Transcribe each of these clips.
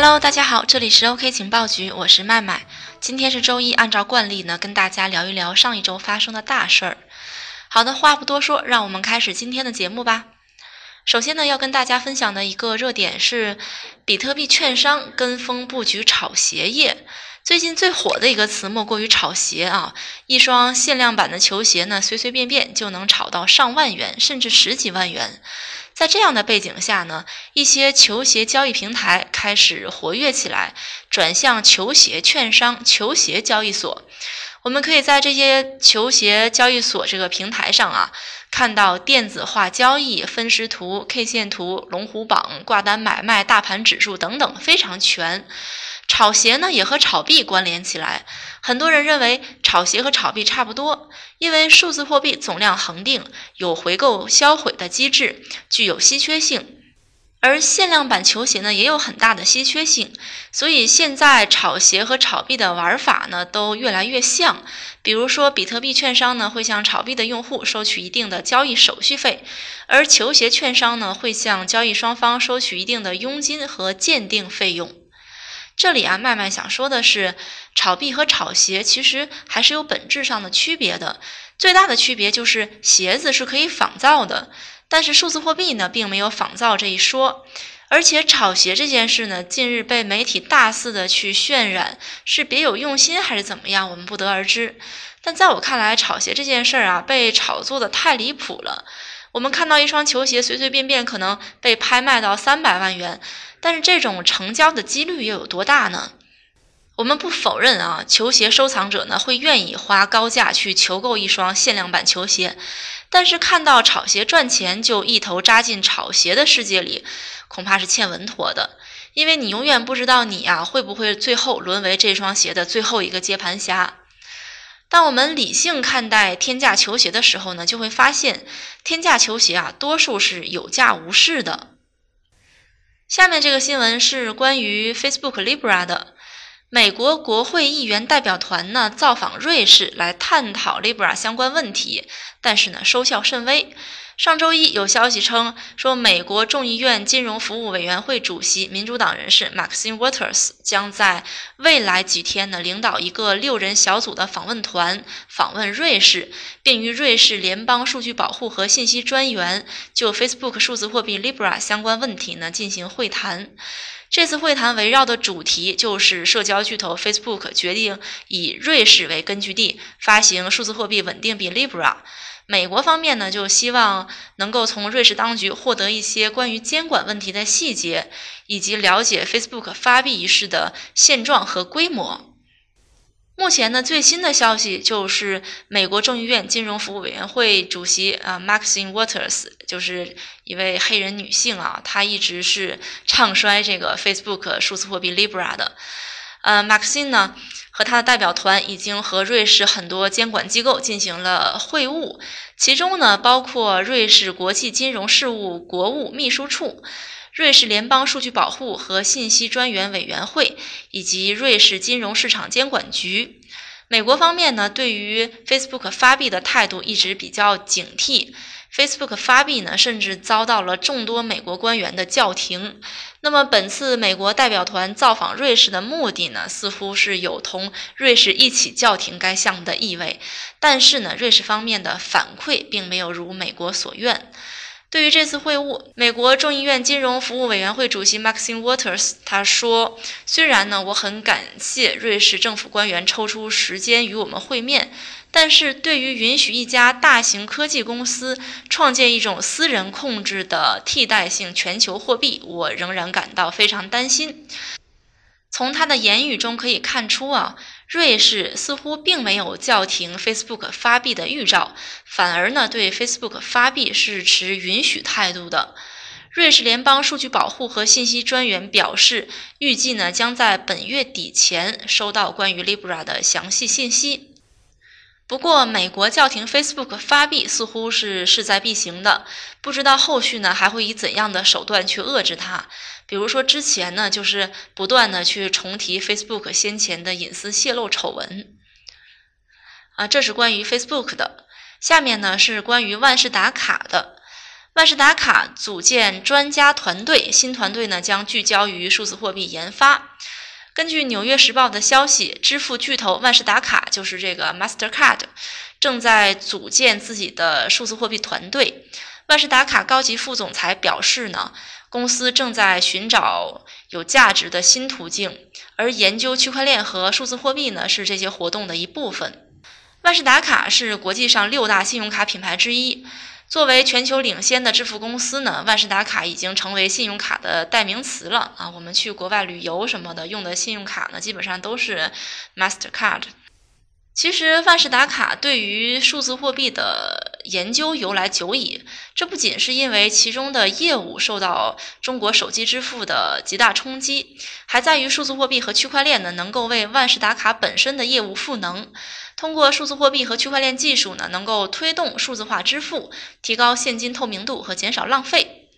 Hello，大家好，这里是 OK 情报局，我是麦麦。今天是周一，按照惯例呢，跟大家聊一聊上一周发生的大事儿。好的，话不多说，让我们开始今天的节目吧。首先呢，要跟大家分享的一个热点是，比特币券商跟风布局炒鞋业。最近最火的一个词莫过于炒鞋啊！一双限量版的球鞋呢，随随便便就能炒到上万元，甚至十几万元。在这样的背景下呢，一些球鞋交易平台开始活跃起来，转向球鞋券商、球鞋交易所。我们可以在这些球鞋交易所这个平台上啊，看到电子化交易、分时图、K 线图、龙虎榜、挂单买卖、大盘指数等等，非常全。炒鞋呢也和炒币关联起来，很多人认为炒鞋和炒币差不多，因为数字货币总量恒定，有回购销毁的机制，具有稀缺性。而限量版球鞋呢也有很大的稀缺性，所以现在炒鞋和炒币的玩法呢都越来越像。比如说，比特币券商呢会向炒币的用户收取一定的交易手续费，而球鞋券商呢会向交易双方收取一定的佣金和鉴定费用。这里啊，麦麦想说的是，炒币和炒鞋其实还是有本质上的区别的。最大的区别就是鞋子是可以仿造的，但是数字货币呢，并没有仿造这一说。而且炒鞋这件事呢，近日被媒体大肆的去渲染，是别有用心还是怎么样，我们不得而知。但在我看来，炒鞋这件事儿啊，被炒作的太离谱了。我们看到一双球鞋随随便便可能被拍卖到三百万元，但是这种成交的几率又有多大呢？我们不否认啊，球鞋收藏者呢会愿意花高价去求购一双限量版球鞋，但是看到炒鞋赚钱就一头扎进炒鞋的世界里，恐怕是欠稳妥的，因为你永远不知道你啊会不会最后沦为这双鞋的最后一个接盘侠。当我们理性看待天价球鞋的时候呢，就会发现天价球鞋啊，多数是有价无市的。下面这个新闻是关于 Facebook Libra 的，美国国会议员代表团呢造访瑞士来探讨 Libra 相关问题，但是呢收效甚微。上周一有消息称，说美国众议院金融服务委员会主席民主党人士 Maxine Waters 将在未来几天呢，领导一个六人小组的访问团访问瑞士，并与瑞士联邦数据保护和信息专员就 Facebook 数字货币 Libra 相关问题呢进行会谈。这次会谈围绕的主题就是社交巨头 Facebook 决定以瑞士为根据地发行数字货币稳定币 Libra。美国方面呢，就希望能够从瑞士当局获得一些关于监管问题的细节，以及了解 Facebook 发币一事的现状和规模。目前呢，最新的消息就是美国众议院金融服务委员会主席啊，Maxine Waters，就是一位黑人女性啊，她一直是唱衰这个 Facebook 数字货币 Libra 的。呃马克西呢？和他的代表团已经和瑞士很多监管机构进行了会晤，其中呢包括瑞士国际金融事务国务秘书处、瑞士联邦数据保护和信息专员委员会以及瑞士金融市场监管局。美国方面呢对于 Facebook 发币的态度一直比较警惕。Facebook 发币呢，甚至遭到了众多美国官员的叫停。那么，本次美国代表团造访瑞士的目的呢，似乎是有同瑞士一起叫停该项目的意味。但是呢，瑞士方面的反馈并没有如美国所愿。对于这次会晤，美国众议院金融服务委员会主席 Maxine Waters 他说：“虽然呢，我很感谢瑞士政府官员抽出时间与我们会面。”但是对于允许一家大型科技公司创建一种私人控制的替代性全球货币，我仍然感到非常担心。从他的言语中可以看出啊，瑞士似乎并没有叫停 Facebook 发币的预兆，反而呢对 Facebook 发币是持允许态度的。瑞士联邦数据保护和信息专员表示，预计呢将在本月底前收到关于 Libra 的详细信息。不过，美国叫停 Facebook 发币似乎是势在必行的，不知道后续呢还会以怎样的手段去遏制它。比如说之前呢，就是不断的去重提 Facebook 先前的隐私泄露丑闻。啊，这是关于 Facebook 的。下面呢是关于万事达卡的。万事达卡组建专家团队，新团队呢将聚焦于数字货币研发。根据《纽约时报》的消息，支付巨头万事达卡就是这个 Mastercard，正在组建自己的数字货币团队。万事达卡高级副总裁表示呢，公司正在寻找有价值的新途径，而研究区块链和数字货币呢是这些活动的一部分。万事达卡是国际上六大信用卡品牌之一。作为全球领先的支付公司呢，万事达卡已经成为信用卡的代名词了啊！我们去国外旅游什么的用的信用卡呢，基本上都是 Mastercard。其实万事达卡对于数字货币的研究由来久矣，这不仅是因为其中的业务受到中国手机支付的极大冲击，还在于数字货币和区块链呢能够为万事达卡本身的业务赋能。通过数字货币和区块链技术呢，能够推动数字化支付，提高现金透明度和减少浪费。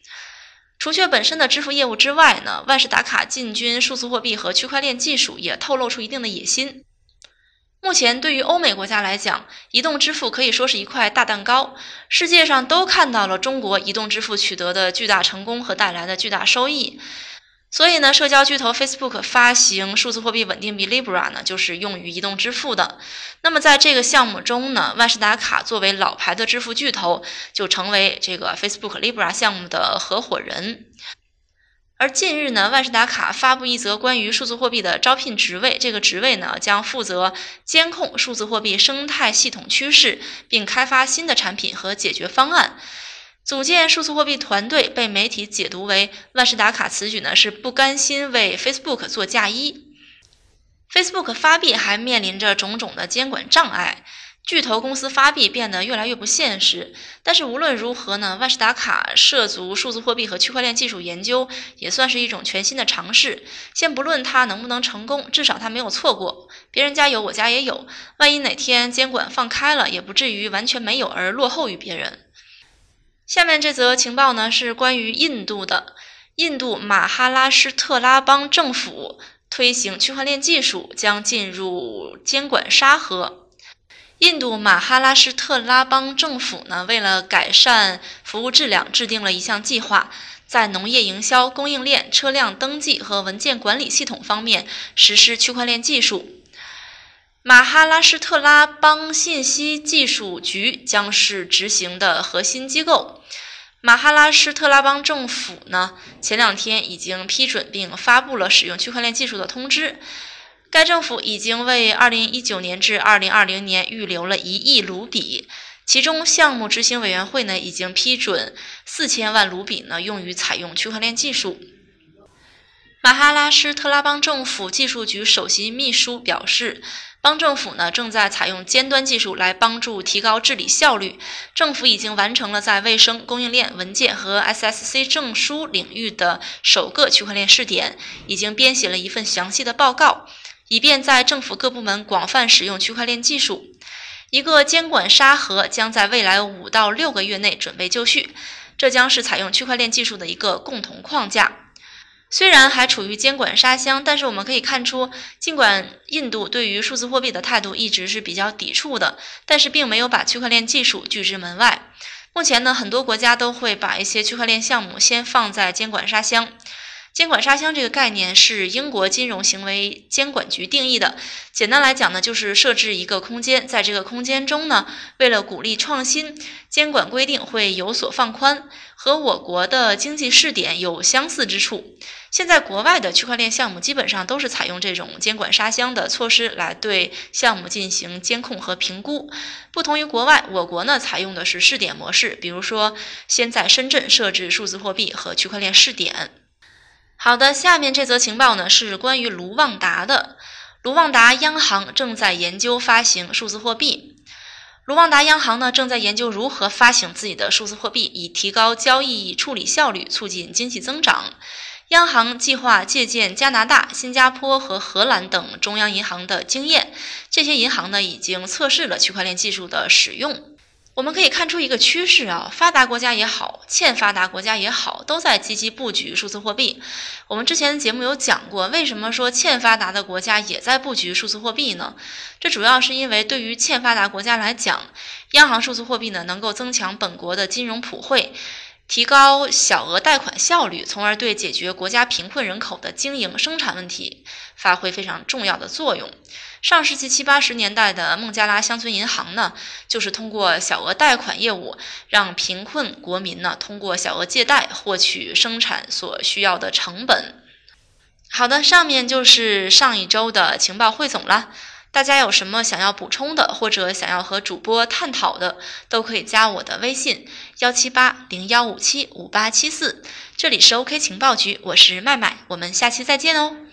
除却本身的支付业务之外呢，万事达卡进军数字货币和区块链技术也透露出一定的野心。目前，对于欧美国家来讲，移动支付可以说是一块大蛋糕。世界上都看到了中国移动支付取得的巨大成功和带来的巨大收益。所以呢，社交巨头 Facebook 发行数字货币稳定币 Libra 呢，就是用于移动支付的。那么在这个项目中呢，万事达卡作为老牌的支付巨头，就成为这个 Facebook Libra 项目的合伙人。而近日呢，万事达卡发布一则关于数字货币的招聘职位，这个职位呢将负责监控数字货币生态系统趋势，并开发新的产品和解决方案。组建数字货币团队被媒体解读为万事达卡此举呢是不甘心为 Facebook 做嫁衣。Facebook 发币还面临着种种的监管障碍。巨头公司发币变得越来越不现实，但是无论如何呢，万事达卡涉足数字货币和区块链技术研究，也算是一种全新的尝试。先不论它能不能成功，至少它没有错过。别人家有，我家也有。万一哪天监管放开了，也不至于完全没有而落后于别人。下面这则情报呢，是关于印度的。印度马哈拉施特拉邦政府推行区块链技术，将进入监管沙盒。印度马哈拉施特拉邦政府呢，为了改善服务质量，制定了一项计划，在农业营销、供应链、车辆登记和文件管理系统方面实施区块链技术。马哈拉施特拉邦信息技术局将是执行的核心机构。马哈拉施特拉邦政府呢，前两天已经批准并发布了使用区块链技术的通知。该政府已经为2019年至2020年预留了一亿卢比，其中项目执行委员会呢已经批准四千万卢比呢用于采用区块链技术。马哈拉施特拉邦政府技术局首席秘书表示，邦政府呢正在采用尖端技术来帮助提高治理效率。政府已经完成了在卫生、供应链、文件和 SSC 证书领域的首个区块链试点，已经编写了一份详细的报告。以便在政府各部门广泛使用区块链技术，一个监管沙盒将在未来五到六个月内准备就绪。这将是采用区块链技术的一个共同框架。虽然还处于监管沙箱，但是我们可以看出，尽管印度对于数字货币的态度一直是比较抵触的，但是并没有把区块链技术拒之门外。目前呢，很多国家都会把一些区块链项目先放在监管沙箱。监管沙箱这个概念是英国金融行为监管局定义的。简单来讲呢，就是设置一个空间，在这个空间中呢，为了鼓励创新，监管规定会有所放宽，和我国的经济试点有相似之处。现在国外的区块链项目基本上都是采用这种监管沙箱的措施来对项目进行监控和评估。不同于国外，我国呢采用的是试点模式，比如说先在深圳设置数字货币和区块链试点。好的，下面这则情报呢是关于卢旺达的。卢旺达央行正在研究发行数字货币。卢旺达央行呢正在研究如何发行自己的数字货币，以提高交易处理效率，促进经济增长。央行计划借鉴加拿大、新加坡和荷兰等中央银行的经验，这些银行呢已经测试了区块链技术的使用。我们可以看出一个趋势啊，发达国家也好，欠发达国家也好，都在积极布局数字货币。我们之前的节目有讲过，为什么说欠发达的国家也在布局数字货币呢？这主要是因为对于欠发达国家来讲，央行数字货币呢能够增强本国的金融普惠，提高小额贷款效率，从而对解决国家贫困人口的经营生产问题发挥非常重要的作用。上世纪七八十年代的孟加拉乡村银行呢，就是通过小额贷款业务，让贫困国民呢通过小额借贷获取生产所需要的成本。好的，上面就是上一周的情报汇总了。大家有什么想要补充的，或者想要和主播探讨的，都可以加我的微信幺七八零幺五七五八七四。这里是 OK 情报局，我是麦麦，我们下期再见哦。